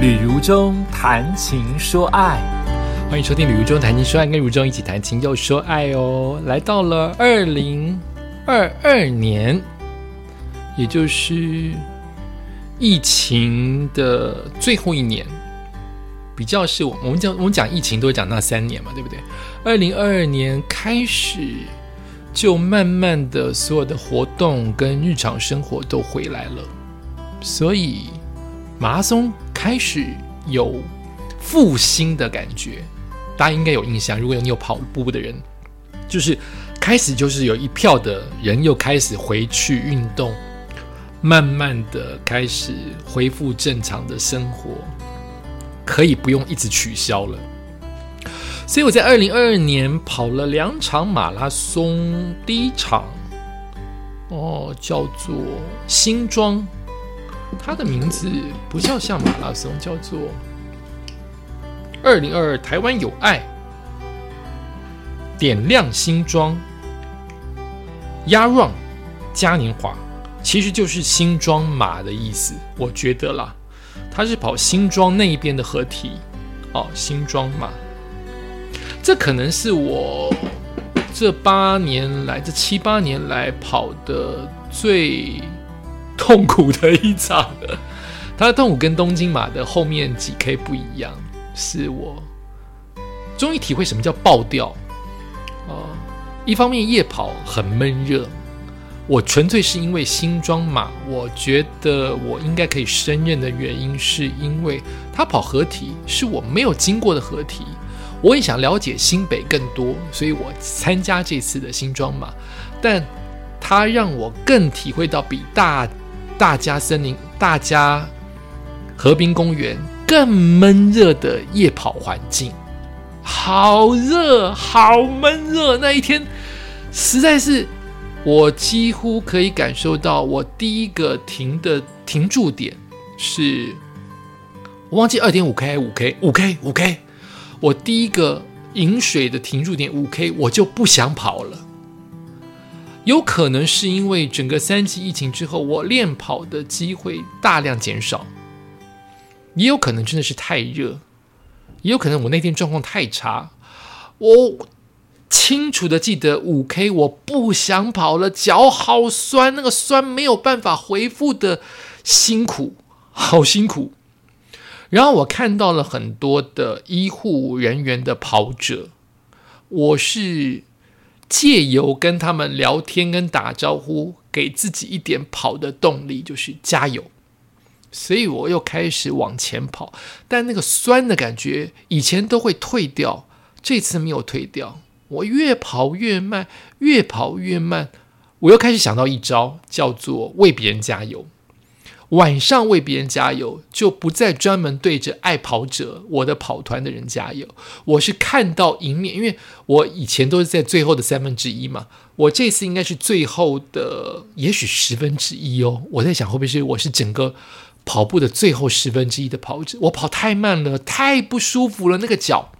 旅如中谈情说爱，欢迎收听《旅如中谈情说爱》，跟如中一起谈情又说爱哦。来到了二零二二年，也就是疫情的最后一年，比较是我们讲我们讲疫情都讲那三年嘛，对不对？二零二二年开始，就慢慢的所有的活动跟日常生活都回来了，所以马拉松开始有复兴的感觉。大家应该有印象，如果你有跑步的人，就是开始就是有一票的人又开始回去运动，慢慢的开始恢复正常的生活，可以不用一直取消了。所以我在二零二二年跑了两场马拉松，第一场哦叫做新庄，它的名字不叫像马拉松，叫做二零二二台湾有爱，点亮新庄，压 run 嘉年华，其实就是新庄马的意思，我觉得啦，它是跑新庄那一边的合体哦，新庄马。这可能是我这八年来、这七八年来跑的最痛苦的一场。它的痛苦跟东京马的后面几 K 不一样，是我终于体会什么叫爆掉。哦，一方面夜跑很闷热，我纯粹是因为新装马，我觉得我应该可以胜任的原因，是因为它跑合体是我没有经过的合体。我也想了解新北更多，所以我参加这次的新装马，但它让我更体会到比大大家森林、大家河滨公园更闷热的夜跑环境，好热，好闷热。那一天实在是，我几乎可以感受到，我第一个停的停住点是，我忘记二点五 K、五 K、五 K、五 K。我第一个饮水的停住点五 K，我就不想跑了。有可能是因为整个三级疫情之后，我练跑的机会大量减少，也有可能真的是太热，也有可能我那天状况太差。我清楚的记得五 K，我不想跑了，脚好酸，那个酸没有办法恢复的辛苦，好辛苦。然后我看到了很多的医护人员的跑者，我是借由跟他们聊天跟打招呼，给自己一点跑的动力，就是加油。所以我又开始往前跑，但那个酸的感觉以前都会退掉，这次没有退掉。我越跑越慢，越跑越慢，我又开始想到一招，叫做为别人加油。晚上为别人加油，就不再专门对着爱跑者、我的跑团的人加油。我是看到迎面，因为我以前都是在最后的三分之一嘛，我这次应该是最后的，也许十分之一哦。我在想，会不会是我是整个跑步的最后十分之一的跑者？我跑太慢了，太不舒服了，那个脚。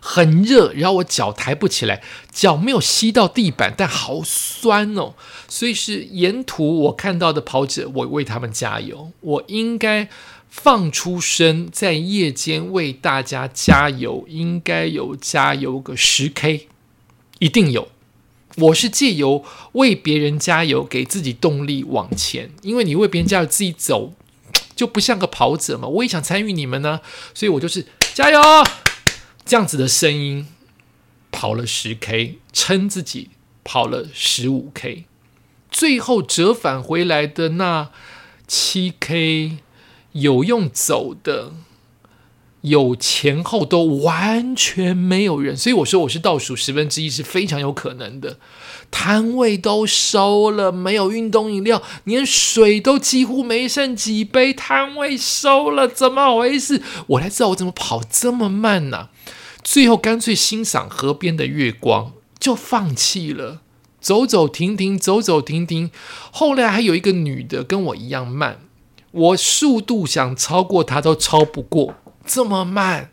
很热，然后我脚抬不起来，脚没有吸到地板，但好酸哦。所以是沿途我看到的跑者，我为他们加油。我应该放出声，在夜间为大家加油，应该有加油个十 K，一定有。我是借由为别人加油，给自己动力往前。因为你为别人加油，自己走就不像个跑者嘛。我也想参与你们呢，所以我就是加油。这样子的声音，跑了十 K，称自己跑了十五 K，最后折返回来的那七 K，有用走的，有前后都完全没有人，所以我说我是倒数十分之一是非常有可能的。摊位都收了，没有运动饮料，连水都几乎没剩几杯，摊位收了，怎么回事？我才知道我怎么跑这么慢呢？最后干脆欣赏河边的月光，就放弃了。走走停停，走走停停。后来还有一个女的跟我一样慢，我速度想超过她都超不过，这么慢。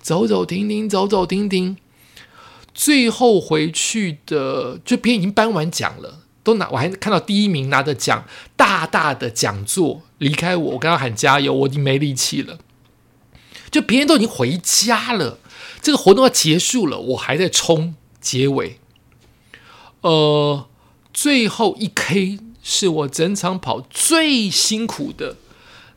走走停停，走走停停。最后回去的，就别人已经颁完奖了，都拿，我还看到第一名拿着奖，大大的讲座离开我，我跟他喊加油，我已经没力气了。就别人都已经回家了，这个活动要结束了，我还在冲结尾。呃，最后一 K 是我整场跑最辛苦的。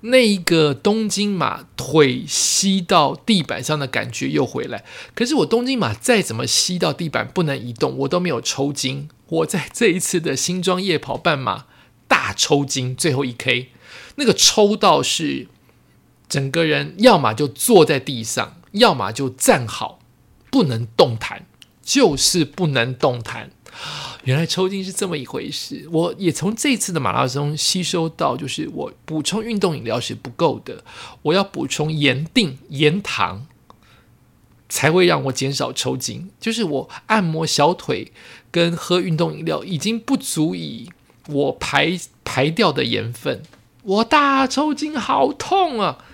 那一个东京马腿吸到地板上的感觉又回来，可是我东京马再怎么吸到地板不能移动，我都没有抽筋。我在这一次的新庄夜跑半马大抽筋，最后一 K 那个抽到是整个人要么就坐在地上，要么就站好，不能动弹，就是不能动弹。原来抽筋是这么一回事，我也从这次的马拉松吸收到，就是我补充运动饮料是不够的，我要补充盐锭、盐糖，才会让我减少抽筋。就是我按摩小腿跟喝运动饮料已经不足以我排排掉的盐分，我大抽筋好痛啊，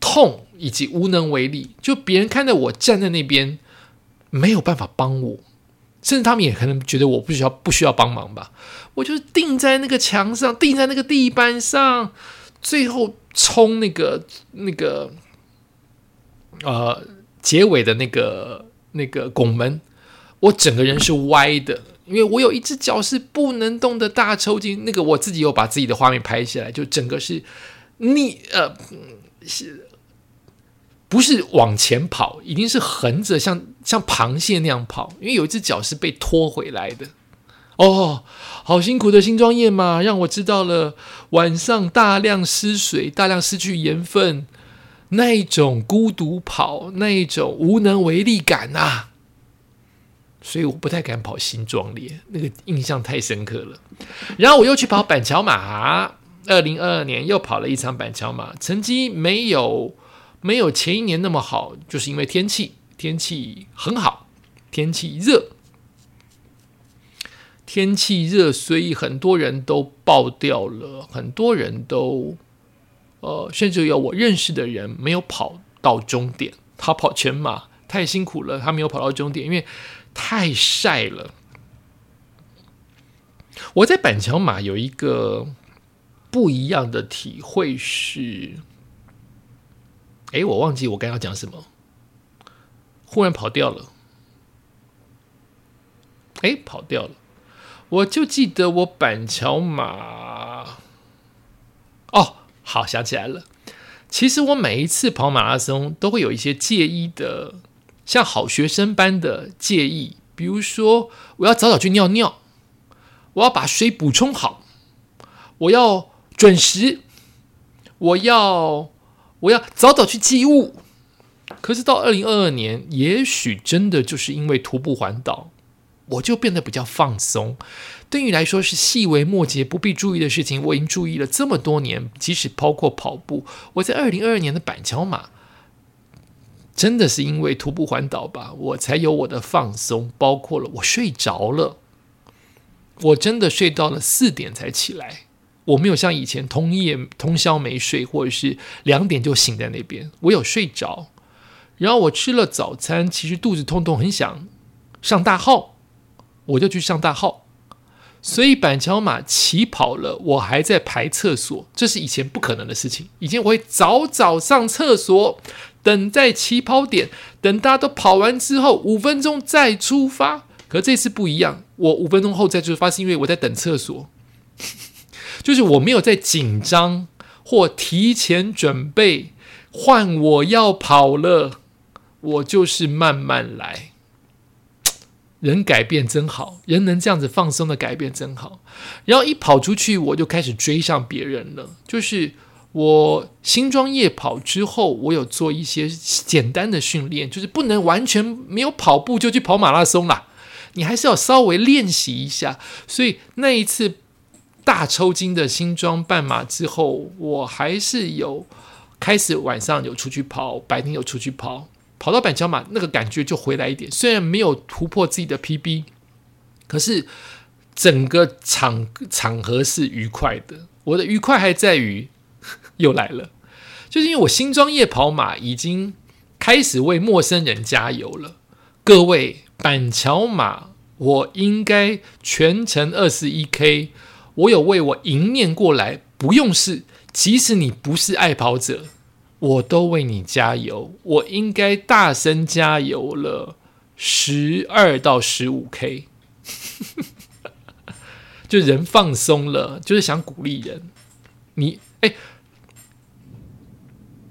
痛以及无能为力，就别人看到我站在那边没有办法帮我。甚至他们也可能觉得我不需要不需要帮忙吧，我就是钉在那个墙上，钉在那个地板上，最后冲那个那个呃结尾的那个那个拱门，我整个人是歪的，因为我有一只脚是不能动的大抽筋，那个我自己有把自己的画面拍下来，就整个是逆呃是。不是往前跑，一定是横着像像螃蟹那样跑，因为有一只脚是被拖回来的。哦，好辛苦的新庄夜马，让我知道了晚上大量失水、大量失去盐分那一种孤独跑、那一种无能为力感啊！所以我不太敢跑新庄烈，那个印象太深刻了。然后我又去跑板桥马，二零二二年又跑了一场板桥马，成绩没有。没有前一年那么好，就是因为天气，天气很好，天气热，天气热，所以很多人都爆掉了，很多人都，呃，甚至有我认识的人没有跑到终点，他跑全马太辛苦了，他没有跑到终点，因为太晒了。我在板桥马有一个不一样的体会是。哎，我忘记我刚要讲什么，忽然跑掉了。哎，跑掉了，我就记得我板桥马。哦，好，想起来了。其实我每一次跑马拉松都会有一些介意的，像好学生般的介意，比如说我要早早去尿尿，我要把水补充好，我要准时，我要。我要早早去寄物，可是到二零二二年，也许真的就是因为徒步环岛，我就变得比较放松。对于来说是细微末节不必注意的事情，我已经注意了这么多年。即使包括跑步，我在二零二二年的板桥马，真的是因为徒步环岛吧，我才有我的放松。包括了我睡着了，我真的睡到了四点才起来。我没有像以前通夜通宵没睡，或者是两点就醒在那边。我有睡着，然后我吃了早餐，其实肚子痛痛，很想上大号，我就去上大号。所以板桥马起跑了，我还在排厕所，这是以前不可能的事情。以前我会早早上厕所，等在起跑点，等大家都跑完之后五分钟再出发。可这次不一样，我五分钟后再出发，是因为我在等厕所。就是我没有在紧张或提前准备，换我要跑了，我就是慢慢来。人改变真好，人能这样子放松的改变真好。然后一跑出去，我就开始追上别人了。就是我新装夜跑之后，我有做一些简单的训练，就是不能完全没有跑步就去跑马拉松啦，你还是要稍微练习一下。所以那一次。大抽筋的新装半马之后，我还是有开始晚上有出去跑，白天有出去跑，跑到板桥马那个感觉就回来一点。虽然没有突破自己的 PB，可是整个场场合是愉快的。我的愉快还在于又来了，就是因为我新装夜跑马已经开始为陌生人加油了。各位板桥马我应该全程二十一 K。我有为我迎面过来，不用是，即使你不是爱跑者，我都为你加油。我应该大声加油了，十二到十五 K，就人放松了，就是想鼓励人。你哎，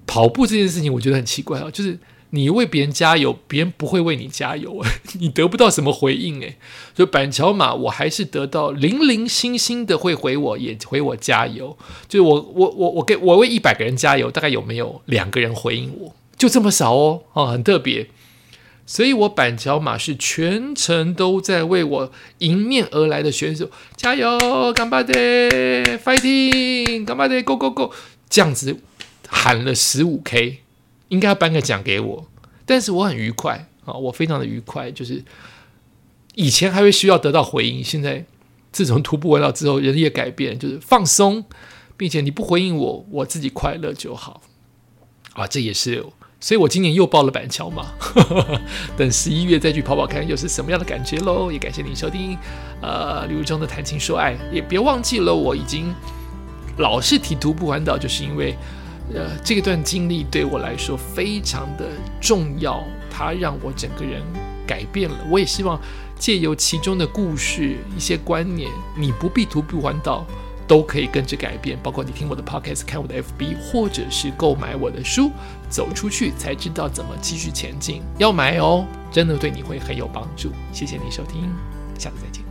跑步这件事情，我觉得很奇怪啊，就是。你为别人加油，别人不会为你加油，你得不到什么回应诶。所以板桥马，我还是得到零零星星的会回我，也回我加油。就是我我我我给我为一百个人加油，大概有没有两个人回应我？就这么少哦，哦，很特别。所以我板桥马是全程都在为我迎面而来的选手加油，干巴的 fighting，干巴的 go go go，这样子喊了十五 K。应该要颁个奖给我，但是我很愉快啊，我非常的愉快。就是以前还会需要得到回应，现在自从徒步完了之后，人也改变，就是放松，并且你不回应我，我自己快乐就好啊。这也是，所以我今年又报了板桥嘛，等十一月再去跑跑看，又是什么样的感觉喽？也感谢您收听呃刘中的谈情说爱，也别忘记了，我已经老是提徒步环岛，就是因为。呃，这段经历对我来说非常的重要，它让我整个人改变了。我也希望借由其中的故事、一些观念，你不必徒步环岛，都可以跟着改变。包括你听我的 podcast、看我的 FB，或者是购买我的书，走出去才知道怎么继续前进。要买哦，真的对你会很有帮助。谢谢你收听，下次再见。